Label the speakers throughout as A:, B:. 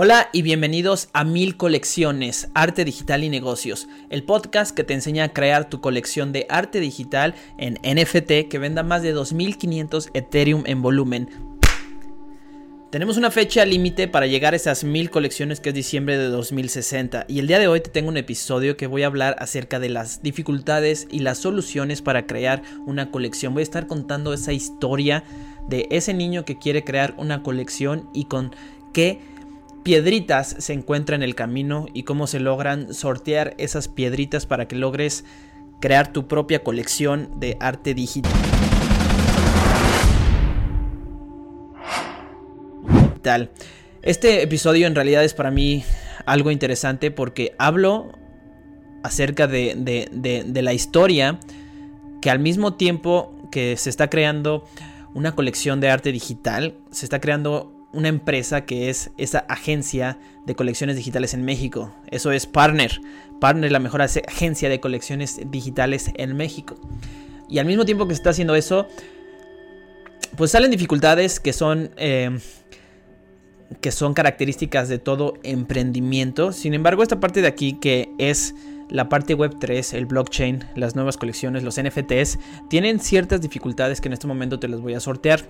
A: Hola y bienvenidos a Mil Colecciones, Arte Digital y Negocios, el podcast que te enseña a crear tu colección de arte digital en NFT que venda más de 2500 Ethereum en volumen. Tenemos una fecha límite para llegar a esas mil colecciones que es diciembre de 2060 y el día de hoy te tengo un episodio que voy a hablar acerca de las dificultades y las soluciones para crear una colección. Voy a estar contando esa historia de ese niño que quiere crear una colección y con qué piedritas se encuentran en el camino y cómo se logran sortear esas piedritas para que logres crear tu propia colección de arte digital. Este episodio en realidad es para mí algo interesante porque hablo acerca de, de, la historia que al mismo tiempo que se está creando una colección de arte digital, se está creando una empresa que es esa agencia de colecciones digitales en México. Eso es Partner. Partner, la mejor agencia de colecciones digitales en México. Y al mismo tiempo que se está haciendo eso, pues salen dificultades que son, eh, que son características de todo emprendimiento. Sin embargo, esta parte de aquí que es la parte web 3, el blockchain, las nuevas colecciones, los NFTs, tienen ciertas dificultades que en este momento te las voy a sortear.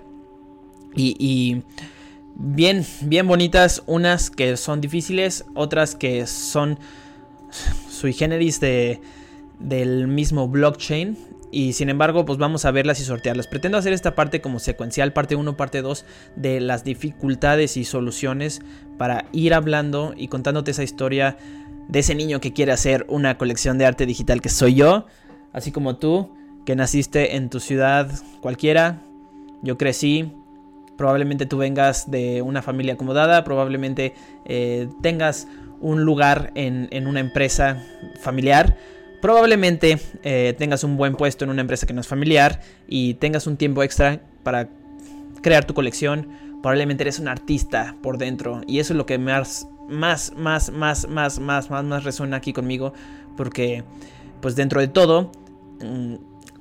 A: y bien, bien bonitas, unas que son difíciles, otras que son sui generis de, del mismo blockchain. Y sin embargo, pues vamos a verlas y sortearlas. Pretendo hacer esta parte como secuencial, parte 1, parte 2, de las dificultades y soluciones para ir hablando y contándote esa historia de ese niño que quiere hacer una colección de arte digital que soy yo, así como tú, que naciste en tu ciudad cualquiera. Yo crecí probablemente tú vengas de una familia acomodada, probablemente eh, tengas un lugar en, una empresa familiar, probablemente eh, tengas un buen puesto en una empresa que no es familiar y tengas un tiempo extra para crear tu colección, probablemente eres un artista por dentro y eso es lo que más, más, más, más, más, más, más, más resuena aquí conmigo porque pues dentro de todo... Mm,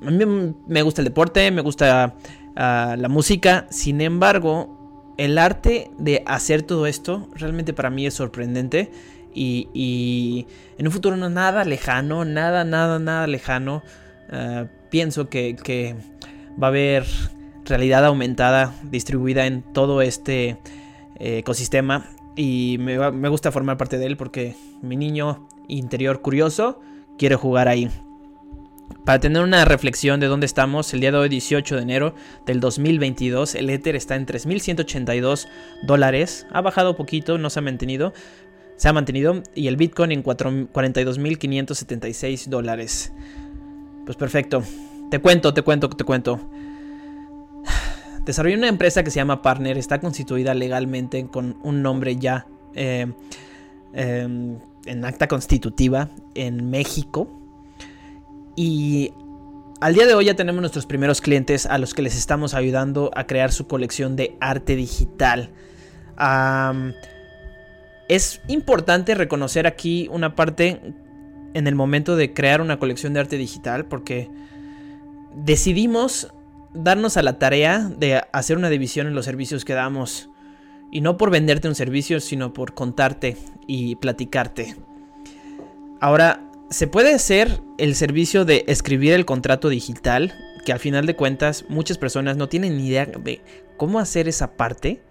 A: a mí me gusta el deporte, me gusta la música. Sin embargo, el arte de hacer todo esto realmente para mí es sorprendente. Y, en un futuro no nada lejano, nada, nada, nada lejano, ah, pienso que, va a haber realidad aumentada distribuida en todo este eh, ecosistema. Y me gusta formar parte de él porque mi niño interior curioso quiere jugar ahí. Para tener una reflexión de dónde estamos, el día de hoy 18 de enero del 2022, el Ether está en 3.182 dólares, ha bajado poquito, no se ha mantenido, se ha mantenido, y el Bitcoin en 42.576 dólares. Pues perfecto, te cuento, te cuento, te cuento. Desarrollé una empresa que se llama Partner, está constituida legalmente con un nombre ya eh, em, en acta constitutiva en México y al día de hoy ya tenemos nuestros primeros clientes a los que les estamos ayudando a crear su colección de arte digital. es importante reconocer aquí una parte en el momento de crear una colección de arte digital porque decidimos darnos a la tarea de hacer una división en los servicios que damos. Y no por venderte un servicio, sino por contarte y platicarte. Ahora, se puede hacer el servicio de escribir el contrato digital, que al final de cuentas muchas personas no tienen ni idea de cómo hacer esa parte.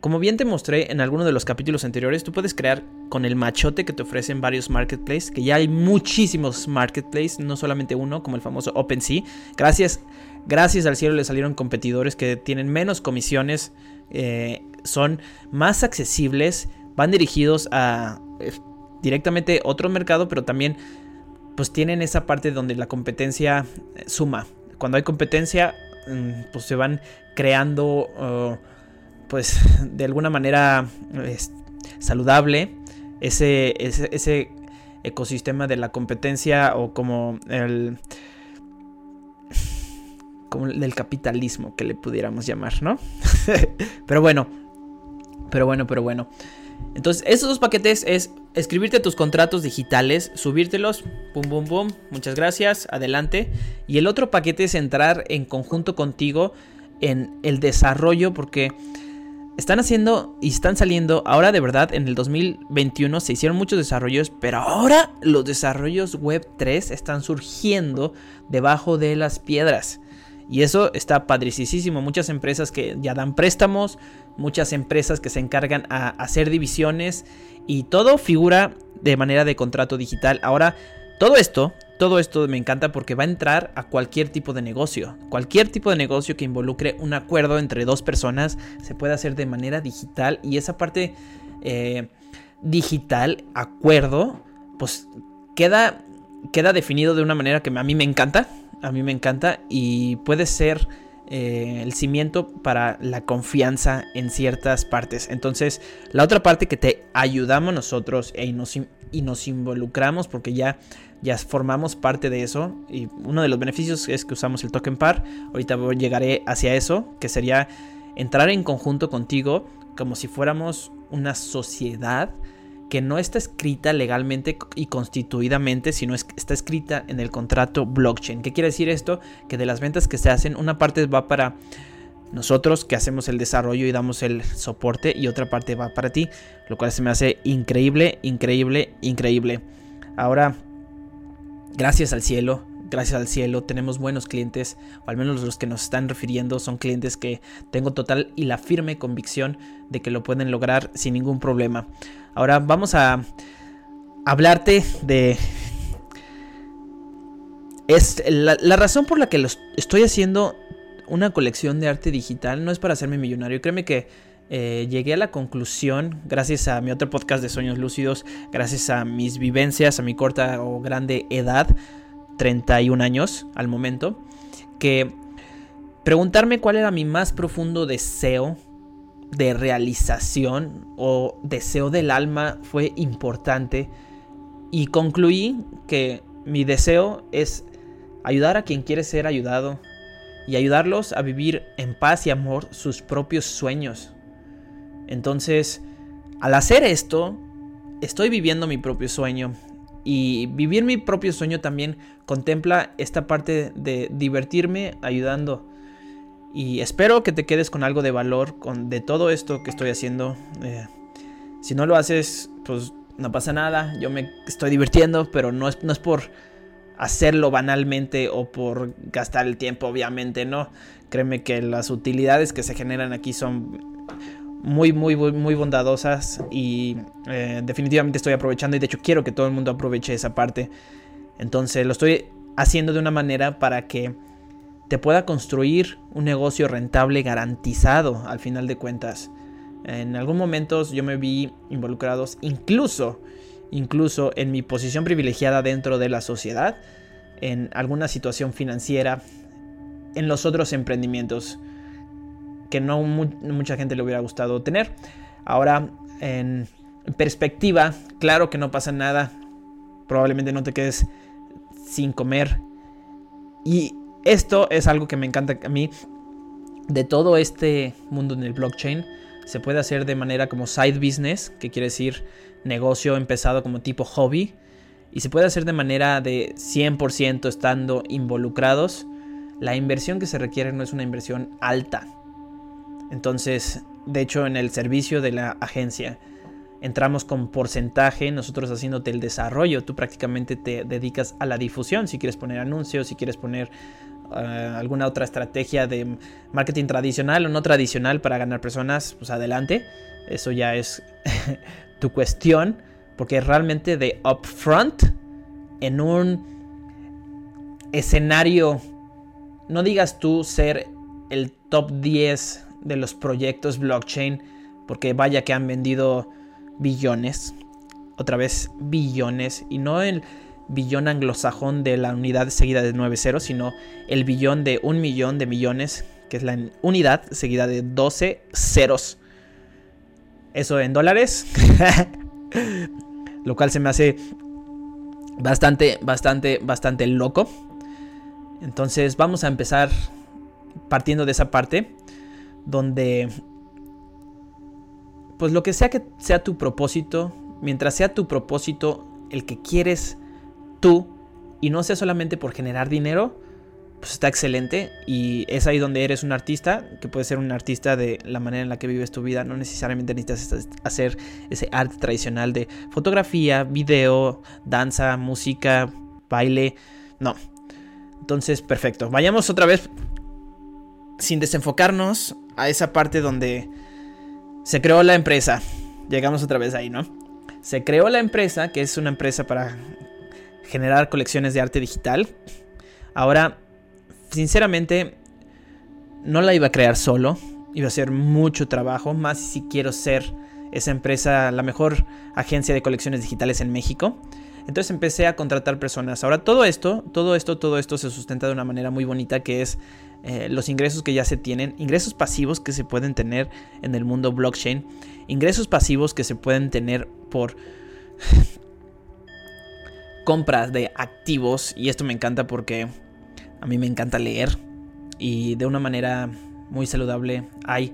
A: Como bien te mostré en alguno de los capítulos anteriores, tú puedes crear con el machote que te ofrecen varios marketplaces, que ya hay muchísimos marketplaces, no solamente uno, como el famoso OpenSea. Gracias, gracias al cielo le salieron competidores que tienen menos comisiones, eh, son más accesibles, van dirigidos a eh, directamente otro mercado, pero también pues tienen esa parte donde la competencia eh, suma. Cuando hay competencia, mm, pues se van creando, pues de alguna manera saludable ese, ese, ecosistema de la competencia o como el como del capitalismo que le pudiéramos llamar, ¿no? pero bueno, pero bueno, pero bueno. Entonces, esos dos paquetes es escribirte tus contratos digitales, subírtelos, pum, pum, pum, muchas gracias, adelante. Y el otro paquete es entrar en conjunto contigo en el desarrollo, porque están haciendo y están saliendo, ahora de verdad en el 2021 se hicieron muchos desarrollos, pero ahora los desarrollos web 3 están surgiendo debajo de las piedras. Y eso está padricísimo. Muchas empresas que ya dan préstamos, muchas empresas que se encargan a hacer divisiones y todo figura de manera de contrato digital. Ahora, todo esto, todo esto me encanta porque va a entrar a cualquier tipo de negocio. Cualquier tipo de negocio que involucre un acuerdo entre dos personas se puede hacer de manera digital y esa parte eh, digital, acuerdo, pues queda, queda definido de una manera que a mí me encanta. A mí me encanta y puede ser eh, el cimiento para la confianza en ciertas partes. Entonces, la otra parte que te ayudamos nosotros e y nos involucramos porque ya ya formamos parte de eso y uno de los beneficios es que usamos el token par. Ahorita llegaré hacia eso, que sería entrar en conjunto contigo como si fuéramos una sociedad que no está escrita legalmente y constituidamente, sino está escrita en el contrato blockchain. ¿Qué quiere decir esto? Que de las ventas que se hacen, una parte va para nosotros que hacemos el desarrollo y damos el soporte y otra parte va para ti, lo cual se me hace increíble, increíble, increíble. Ahora, gracias al cielo, gracias al cielo, tenemos buenos clientes, o al menos los que nos están refiriendo son clientes que tengo total y la firme convicción de que lo pueden lograr sin ningún problema. Ahora vamos a hablarte de... Es la, razón por la que estoy haciendo una colección de arte digital no es para hacerme millonario. Créeme que eh, llegué a la conclusión, gracias a mi otro podcast de Sueños Lúcidos, gracias a mis vivencias, a mi corta o grande edad, 31 años al momento, que preguntarme cuál era mi más profundo deseo de realización o deseo del alma fue importante y concluí que mi deseo es ayudar a quien quiere ser ayudado y ayudarlos a vivir en paz y amor sus propios sueños. Entonces, al hacer esto, estoy viviendo mi propio sueño. Y vivir mi propio sueño también contempla esta parte de divertirme ayudando. Y espero que te quedes con algo de valor con, de todo esto que estoy haciendo. Eh, si no lo haces, pues no pasa nada. Yo me estoy divirtiendo, pero no es, no es por hacerlo banalmente o por gastar el tiempo, obviamente, no. Créeme que las utilidades que se generan aquí son muy, muy, muy bondadosas y eh, definitivamente estoy aprovechando y de hecho quiero que todo el mundo aproveche esa parte. Entonces lo estoy haciendo de una manera para que te pueda construir un negocio rentable garantizado al final de cuentas. En algún momento yo me vi involucrados incluso, incluso en mi posición privilegiada dentro de la sociedad, en alguna situación financiera, en los otros emprendimientos que no mucha gente le hubiera gustado tener. Ahora, en perspectiva, claro que no pasa nada. Probablemente no te quedes sin comer. Y esto es algo que me encanta a mí. De todo este mundo en el blockchain, se puede hacer de manera como side business, que quiere decir negocio empezado como tipo hobby. Y se puede hacer de manera de 100% estando involucrados. La inversión que se requiere no es una inversión alta. Entonces, de hecho, en el servicio de la agencia entramos con porcentaje, nosotros haciéndote el desarrollo, tú prácticamente te dedicas a la difusión, si quieres poner anuncios, si quieres poner eh, alguna otra estrategia de marketing tradicional o no tradicional para ganar personas, pues adelante, eso ya es tu cuestión, porque realmente de upfront, en un escenario, no digas tú ser el top 10 de los proyectos blockchain, porque vaya que han vendido billones, otra vez billones, y no el billón anglosajón de la unidad seguida de 9 ceros, sino el billón de un millón de millones, que es la unidad seguida de 12 ceros. Eso en dólares, lo cual se me hace bastante, bastante, bastante loco. Entonces vamos a empezar partiendo de esa parte donde pues lo que sea que sea tu propósito, mientras sea tu propósito el que quieres tú y no sea solamente por generar dinero, pues está excelente y es ahí donde eres un artista, que puede ser un artista de la manera en la que vives tu vida, no necesariamente necesitas hacer ese arte tradicional de fotografía, video, danza, música, baile, no. Entonces, perfecto. Vayamos otra vez sin desenfocarnos a esa parte donde se creó la empresa. Llegamos otra vez ahí, ¿no? Se creó la empresa, que es una empresa para generar colecciones de arte digital. Ahora sinceramente, no la iba a crear solo. Iba a ser mucho trabajo, más si quiero ser esa empresa, la mejor agencia de colecciones digitales en México. Entonces empecé a contratar personas. Ahora todo esto, todo esto, todo esto se sustenta de una manera muy bonita que es eh, los ingresos que ya se tienen, ingresos pasivos que se pueden tener en el mundo blockchain, ingresos pasivos que se pueden tener por compras de activos y esto me encanta porque a mí me encanta leer y de una manera muy saludable hay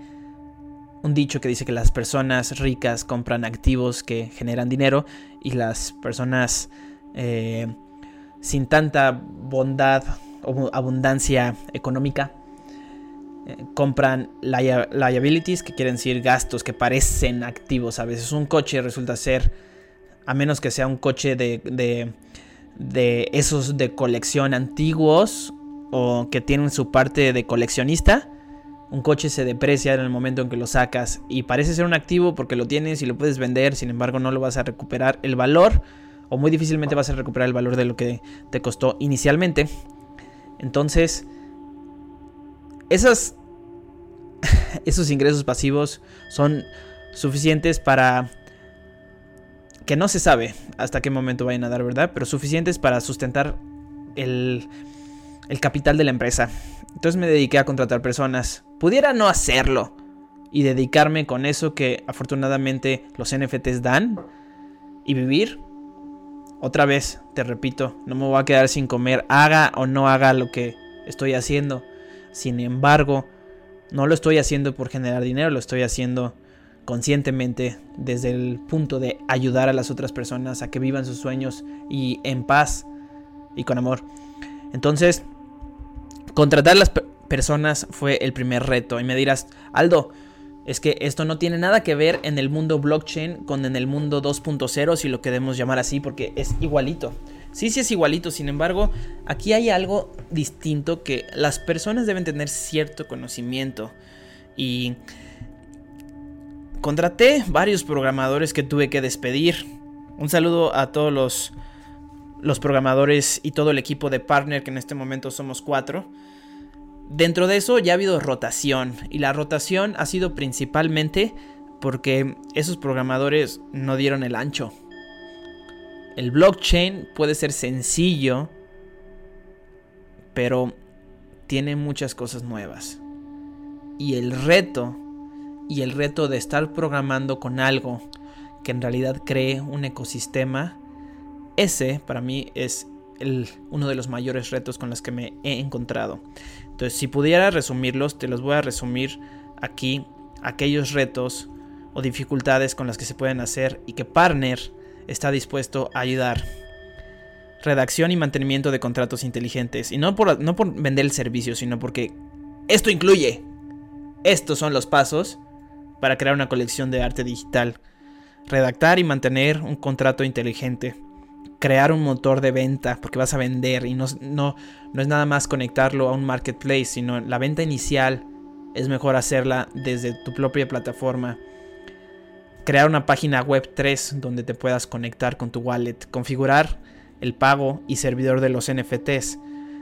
A: un dicho que dice que las personas ricas compran activos que generan dinero y las personas eh, sin tanta bondad o abundancia económica eh, compran liabilities, que quieren decir gastos que parecen activos. A veces un coche resulta ser, a menos que sea un coche de, de, de esos de colección antiguos o que tienen su parte de coleccionista, un coche se deprecia en el momento en que lo sacas y parece ser un activo porque lo tienes y lo puedes vender, sin embargo no lo vas a recuperar el valor o muy difícilmente vas a recuperar el valor de lo que te costó inicialmente. Entonces, esas, esos ingresos pasivos son suficientes para que no se sabe hasta qué momento vayan a dar, ¿verdad? Pero suficientes para sustentar el, el capital de la empresa. Entonces me dediqué a contratar personas. Pudiera no hacerlo y dedicarme con eso que afortunadamente los NFTs dan y vivir. Otra vez, te repito, no me voy a quedar sin comer, haga o no haga lo que estoy haciendo. Sin embargo, no lo estoy haciendo por generar dinero, lo estoy haciendo conscientemente desde el punto de ayudar a las otras personas a que vivan sus sueños y en paz y con amor. Entonces, Contratar las personas fue el primer reto. Y me dirás, Aldo, es que esto no tiene nada que ver en el mundo blockchain con en el mundo 2.0, si lo queremos llamar así, porque es igualito. Sí, sí es igualito, sin embargo, aquí hay algo distinto que las personas deben tener cierto conocimiento. Y contraté varios programadores que tuve que despedir. Un saludo a todos los, los programadores y todo el equipo de partner, que en este momento somos cuatro. Dentro de eso ya ha habido rotación y la rotación ha sido principalmente porque esos programadores no dieron el ancho. El blockchain puede ser sencillo, pero tiene muchas cosas nuevas. Y el reto, y el reto de estar programando con algo que en realidad cree un ecosistema, ese para mí es uno de los mayores retos con los que me he encontrado. Entonces, si pudiera resumirlos, te los voy a resumir aquí, aquellos retos o dificultades con las que se pueden hacer y que Partner está dispuesto a ayudar. Redacción y mantenimiento de contratos inteligentes. Y no por, no por vender el servicio, sino porque esto incluye. Estos son los pasos para crear una colección de arte digital. Redactar y mantener un contrato inteligente crear un motor de venta porque vas a vender y no, no, no es nada más conectarlo a un marketplace, sino la venta inicial es mejor hacerla desde tu propia plataforma. Crear una página web 3 donde te puedas conectar con tu wallet. Configurar el pago y servidor de los NFTs.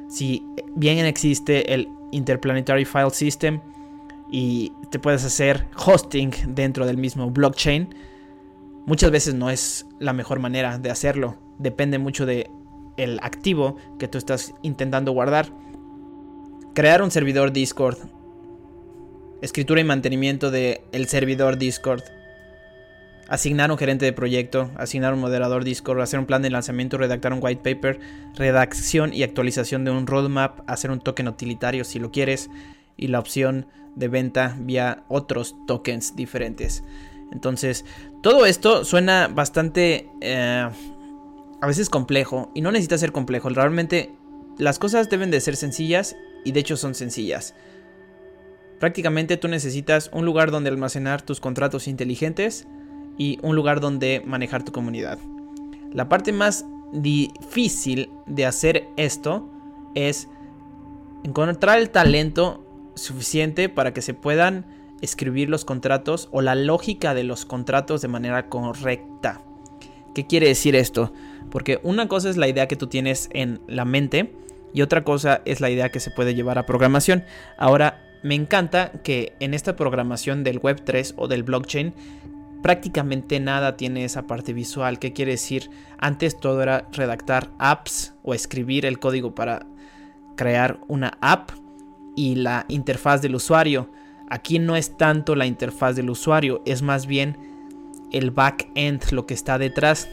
A: Si bien existe el Interplanetary File System y te puedes hacer hosting dentro del mismo blockchain, muchas veces no es la mejor manera de hacerlo depende mucho de el activo que tú estás intentando guardar. Crear un servidor Discord. Escritura y mantenimiento del el servidor Discord. Asignar un gerente de proyecto, asignar un moderador Discord, hacer un plan de lanzamiento, redactar un white paper, redacción y actualización de un roadmap, hacer un token utilitario si lo quieres y la opción de venta vía otros tokens diferentes. Entonces, todo esto suena bastante eh, a veces complejo y no necesita ser complejo. Realmente las cosas deben de ser sencillas y de hecho son sencillas. Prácticamente tú necesitas un lugar donde almacenar tus contratos inteligentes y un lugar donde manejar tu comunidad. La parte más difícil de hacer esto es encontrar el talento suficiente para que se puedan escribir los contratos o la lógica de los contratos de manera correcta. ¿Qué quiere decir esto? Porque una cosa es la idea que tú tienes en la mente y otra cosa es la idea que se puede llevar a programación. Ahora, me encanta que en esta programación del Web3 o del blockchain prácticamente nada tiene esa parte visual. ¿Qué quiere decir? Antes todo era redactar apps o escribir el código para crear una app y la interfaz del usuario. Aquí no es tanto la interfaz del usuario, es más bien el back-end, lo que está detrás.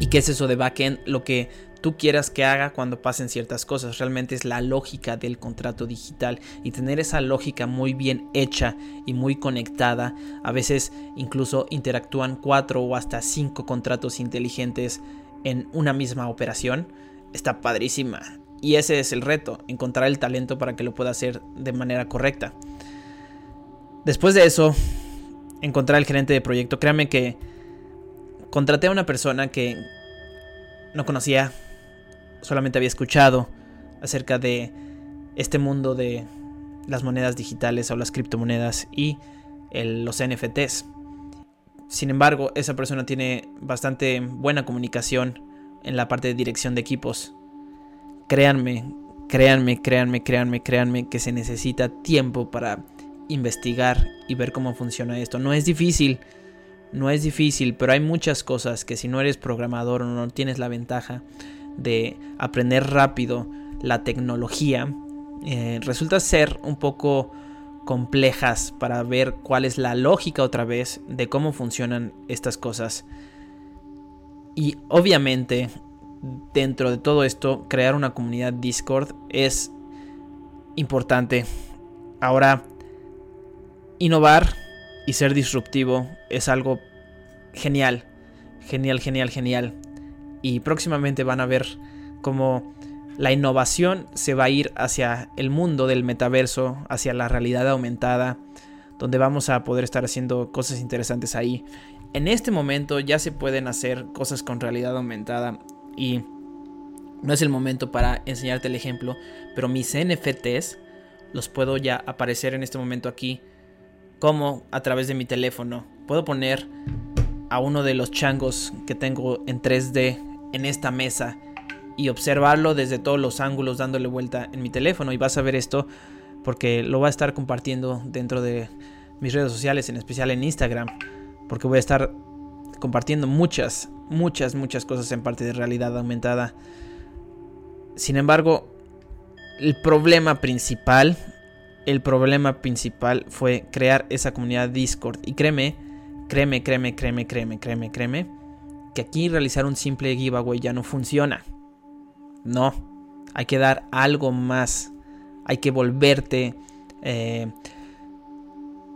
A: ¿Y qué es eso de back-end? Lo que tú quieras que haga cuando pasen ciertas cosas. Realmente es la lógica del contrato digital y tener esa lógica muy bien hecha y muy conectada. A veces incluso interactúan cuatro o hasta cinco contratos inteligentes en una misma operación. Está padrísima. Y ese es el reto, encontrar el talento para que lo pueda hacer de manera correcta. Después de eso, encontrar el gerente de proyecto. Créame que contraté a una persona que no conocía, solamente había escuchado acerca de este mundo de las monedas digitales o las criptomonedas y los NFTs. Sin embargo, esa persona tiene bastante buena comunicación en la parte de dirección de equipos. Créanme, créanme, créanme, créanme, créanme que se necesita tiempo para investigar y ver cómo funciona esto. No es difícil, no es difícil, pero hay muchas cosas que si no eres programador o no tienes la ventaja de aprender rápido la tecnología, eh, resulta ser un poco complejas para ver cuál es la lógica otra vez de cómo funcionan estas cosas. Y obviamente, dentro de todo esto, crear una comunidad Discord es importante. Ahora, innovar y ser disruptivo es algo genial. Genial, genial, genial y próximamente van a ver cómo la innovación se va a ir hacia el mundo del metaverso, hacia la realidad aumentada, donde vamos a poder estar haciendo cosas interesantes ahí. En este momento ya se pueden hacer cosas con realidad aumentada y no es el momento para enseñarte el ejemplo, pero mis NFTs los puedo ya aparecer en este momento aquí como a través de mi teléfono. Puedo poner a uno de los changos que tengo en 3D en esta mesa y observarlo desde todos los ángulos dándole vuelta en mi teléfono y vas a ver esto porque lo voy a estar compartiendo dentro de mis redes sociales, en especial en Instagram, porque voy a estar compartiendo muchas, muchas, muchas cosas en parte de realidad aumentada. Sin embargo, el problema principal, el problema principal fue crear esa comunidad Discord y créeme, créeme, créeme, créeme, créeme, créeme, créeme que aquí realizar un simple giveaway ya no funciona. No, hay que dar algo más. Hay que volverte eh,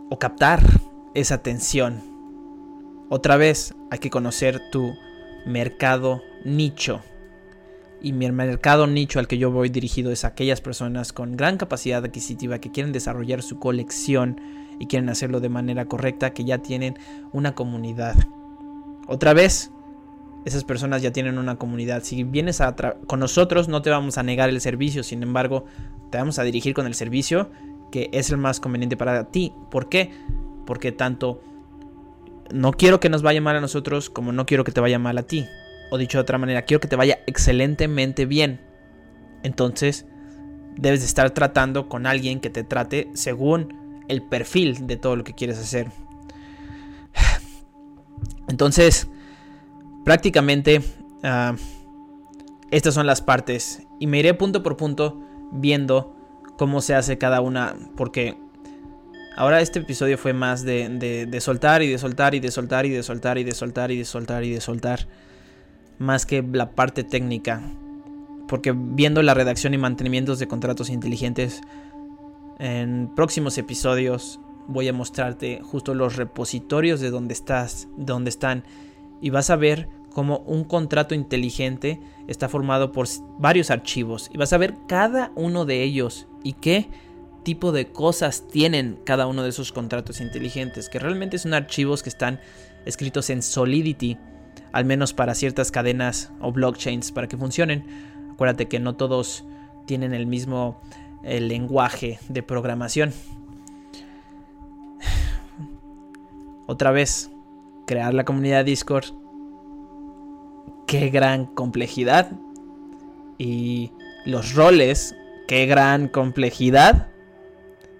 A: o captar esa atención. Otra vez hay que conocer tu mercado nicho. Y mi mercado nicho al que yo voy dirigido es aquellas personas con gran capacidad adquisitiva que quieren desarrollar su colección y quieren hacerlo de manera correcta, que ya tienen una comunidad. Otra vez, esas personas ya tienen una comunidad. Si vienes a con nosotros, no te vamos a negar el servicio, sin embargo, te vamos a dirigir con el servicio que es el más conveniente para ti. ¿Por qué? Porque tanto no quiero que nos vaya mal a nosotros como no quiero que te vaya mal a ti. O dicho de otra manera, quiero que te vaya excelentemente bien. Entonces, debes de estar tratando con alguien que te trate según el perfil de todo lo que quieres hacer. Entonces, prácticamente ah, estas son las partes y me iré punto por punto viendo cómo se hace cada una porque ahora este episodio fue más de, de, soltar y de soltar y de soltar y de soltar y de soltar y de soltar y de soltar más que la parte técnica. Porque viendo la redacción y mantenimiento de contratos inteligentes en próximos episodios voy a mostrarte justo los repositorios de donde estás, donde están. Y vas a ver como un contrato inteligente está formado por varios archivos. Y vas a ver cada uno de ellos y qué tipo de cosas tienen cada uno de esos contratos inteligentes, que realmente son archivos que están escritos en Solidity, al menos para ciertas cadenas o blockchains para que funcionen. Acuérdate que no todos tienen el mismo lenguaje de programación. Otra vez, crear la comunidad Discord. Qué gran complejidad. Y los roles, qué gran complejidad.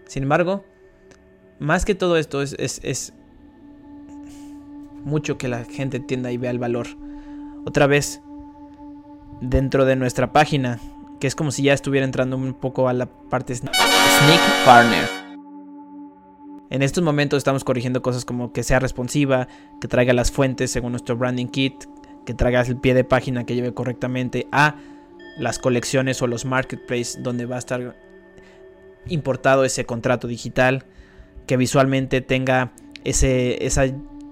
A: Sin embargo, más que todo esto es, es, mucho que la gente entienda y vea el valor. Otra vez, dentro de nuestra página, que es como si ya estuviera entrando un poco a la parte Sneak Partner. En estos momentos estamos corrigiendo cosas como que sea responsiva, que traiga las fuentes según nuestro branding kit, que traiga el pie de página que lleve correctamente a las colecciones o los marketplaces donde va a estar importado ese contrato digital, que visualmente tenga ese, esa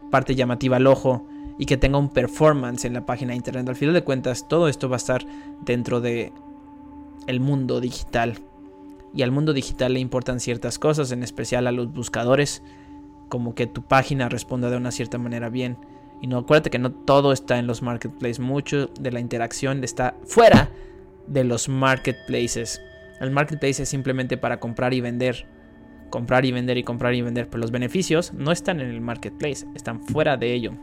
A: parte llamativa al ojo y que tenga un performance en la página de internet. Al final de cuentas, todo esto va a estar dentro de el mundo digital. Y al mundo digital le importan ciertas cosas, en especial a los buscadores, como que tu página responda de una cierta manera bien. Y no acuérdate que no todo está en los marketplaces, mucho de la interacción está fuera de los marketplaces. El marketplace es simplemente para comprar y vender, comprar y vender y comprar y vender, pero los beneficios no están en el marketplace, están fuera de ello.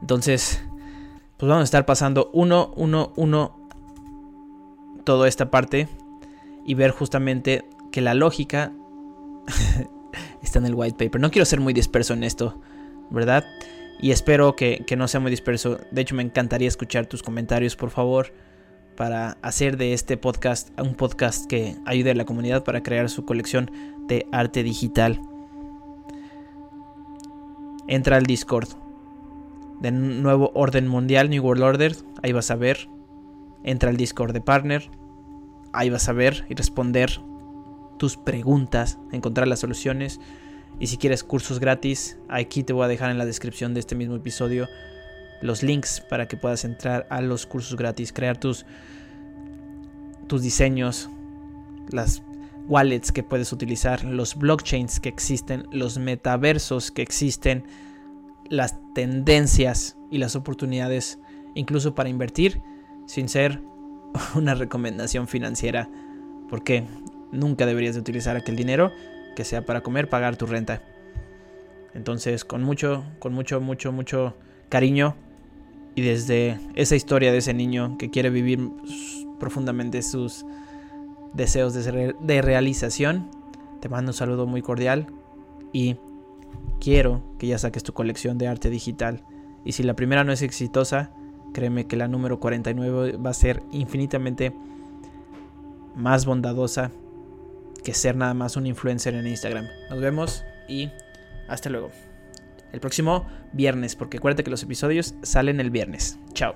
A: Entonces, pues vamos a estar pasando uno, uno, uno toda esta parte y ver justamente que la lógica está en el white paper. No quiero ser muy disperso en esto, ¿verdad? Y espero que, no sea muy disperso. De hecho, me encantaría escuchar tus comentarios, por favor, para hacer de este podcast un podcast que ayude a la comunidad para crear su colección de arte digital. Entra al Discord. De nuevo orden mundial, New World Order. Ahí vas a ver entra al Discord de Partner. Ahí vas a ver y responder tus preguntas, encontrar las soluciones. Y si quieres cursos gratis, aquí te voy a dejar en la descripción de este mismo episodio los links para que puedas entrar a los cursos gratis, crear tus, tus diseños, las wallets que puedes utilizar, los blockchains que existen, los metaversos que existen, las tendencias y las oportunidades, incluso para invertir sin ser una recomendación financiera, porque nunca deberías de utilizar aquel dinero que sea para comer, pagar tu renta. Entonces, con mucho, con mucho, mucho, mucho cariño y desde esa historia de ese niño que quiere vivir profundamente sus deseos de, realización, te mando un saludo muy cordial y quiero que ya saques tu colección de arte digital. Y si la primera no es exitosa, Créeme que la número 49 va a ser infinitamente más bondadosa que ser nada más un influencer en Instagram. Nos vemos y hasta luego el próximo viernes, porque acuérdate que los episodios salen el viernes. Chao.